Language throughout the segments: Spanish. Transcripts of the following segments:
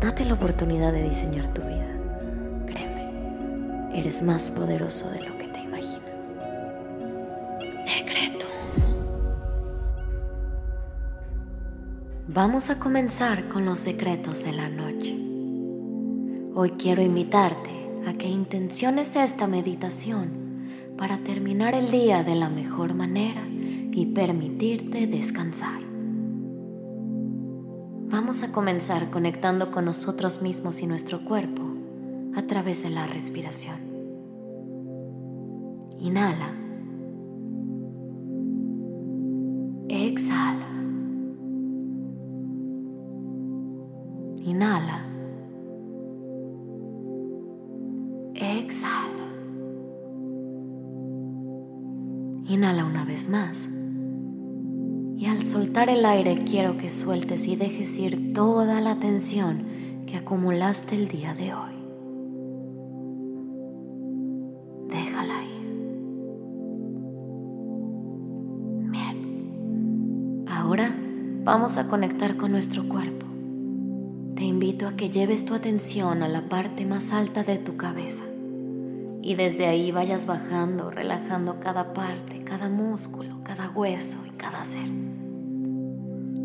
Date la oportunidad de diseñar tu vida. Créeme, eres más poderoso de lo que te imaginas. Decreto. Vamos a comenzar con los decretos de la noche. Hoy quiero invitarte a que intenciones esta meditación para terminar el día de la mejor manera y permitirte descansar. Vamos a comenzar conectando con nosotros mismos y nuestro cuerpo a través de la respiración. Inhala. Exhala. Inhala. Exhala. Inhala una vez más. Y al soltar el aire quiero que sueltes y dejes ir toda la tensión que acumulaste el día de hoy. Déjala ir. Bien. Ahora vamos a conectar con nuestro cuerpo. Te invito a que lleves tu atención a la parte más alta de tu cabeza y desde ahí vayas bajando, relajando cada parte, cada músculo, cada hueso y cada ser.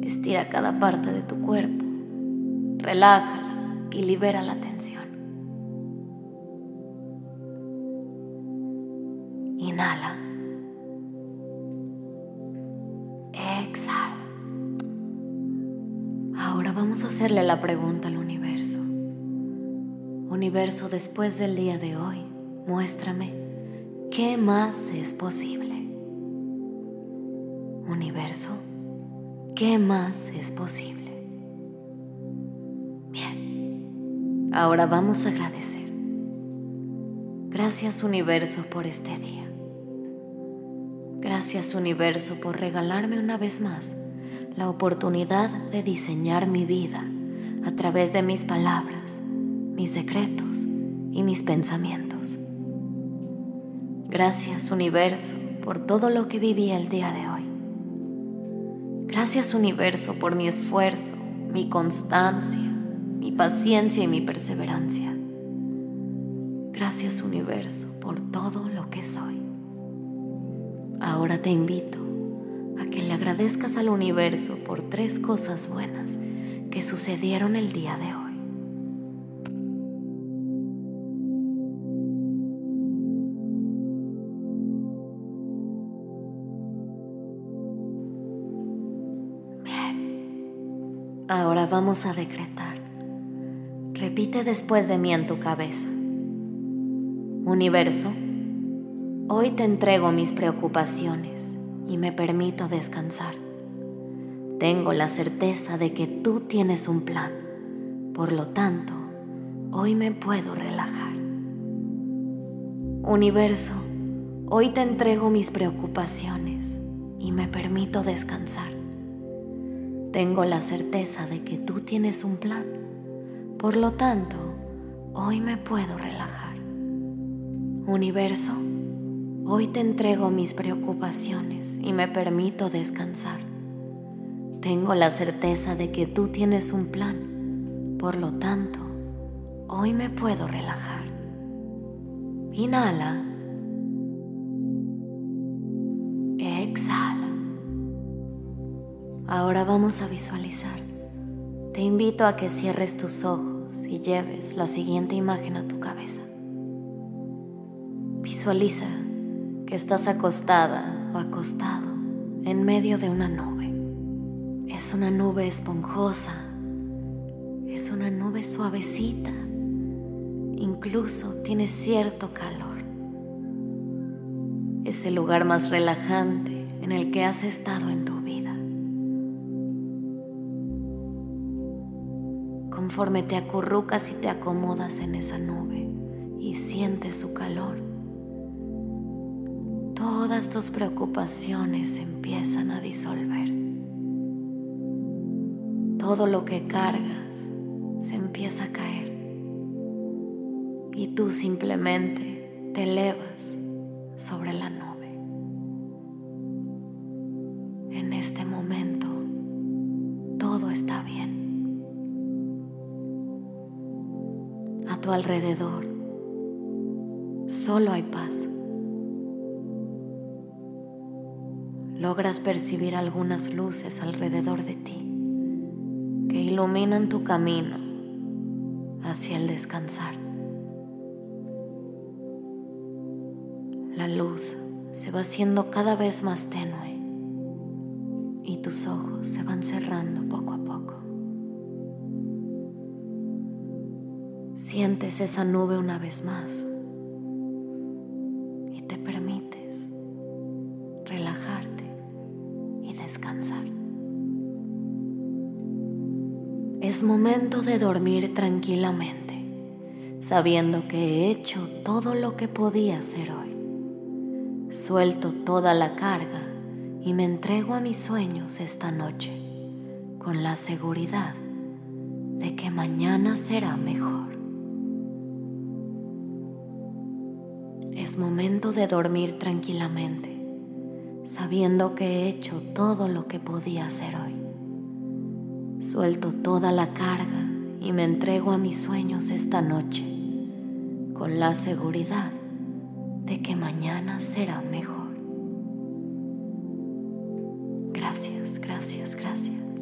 Estira cada parte de tu cuerpo, relájala y libera la tensión. Inhala. Exhala. Ahora vamos a hacerle la pregunta al universo. Universo, después del día de hoy, muéstrame qué más es posible. Universo, ¿qué más es posible? Bien, ahora vamos a agradecer. Gracias universo por este día. Gracias universo por regalarme una vez más la oportunidad de diseñar mi vida a través de mis palabras, mis secretos y mis pensamientos. Gracias universo por todo lo que viví el día de hoy. Gracias universo por mi esfuerzo, mi constancia, mi paciencia y mi perseverancia. Gracias universo por todo lo que soy. Ahora te invito a que le agradezcas al universo por tres cosas buenas que sucedieron el día de hoy. Vamos a decretar. Repite después de mí en tu cabeza. Universo, hoy te entrego mis preocupaciones y me permito descansar. Tengo la certeza de que tú tienes un plan. Por lo tanto, hoy me puedo relajar. Universo, hoy te entrego mis preocupaciones y me permito descansar. Tengo la certeza de que tú tienes un plan. Por lo tanto, hoy me puedo relajar. Universo, hoy te entrego mis preocupaciones y me permito descansar. Tengo la certeza de que tú tienes un plan. Por lo tanto, hoy me puedo relajar. Inhala. Ahora vamos a visualizar. Te invito a que cierres tus ojos y lleves la siguiente imagen a tu cabeza. Visualiza que estás acostada o acostado en medio de una nube. Es una nube esponjosa, es una nube suavecita, incluso tiene cierto calor. Es el lugar más relajante en el que has estado en tu conforme te acurrucas y te acomodas en esa nube y sientes su calor. Todas tus preocupaciones empiezan a disolver. Todo lo que cargas se empieza a caer y tú simplemente te elevas sobre la nube. En este momento todo está bien. Tu alrededor solo hay paz. Logras percibir algunas luces alrededor de ti que iluminan tu camino hacia el descansar. La luz se va haciendo cada vez más tenue y tus ojos se van cerrando poco a poco. Sientes esa nube una vez más y te permites relajarte y descansar. Es momento de dormir tranquilamente, sabiendo que he hecho todo lo que podía hacer hoy. Suelto toda la carga y me entrego a mis sueños esta noche con la seguridad de que mañana será mejor. es momento de dormir tranquilamente, sabiendo que he hecho todo lo que podía hacer hoy. Suelto toda la carga y me entrego a mis sueños esta noche, con la seguridad de que mañana será mejor. Gracias, gracias, gracias.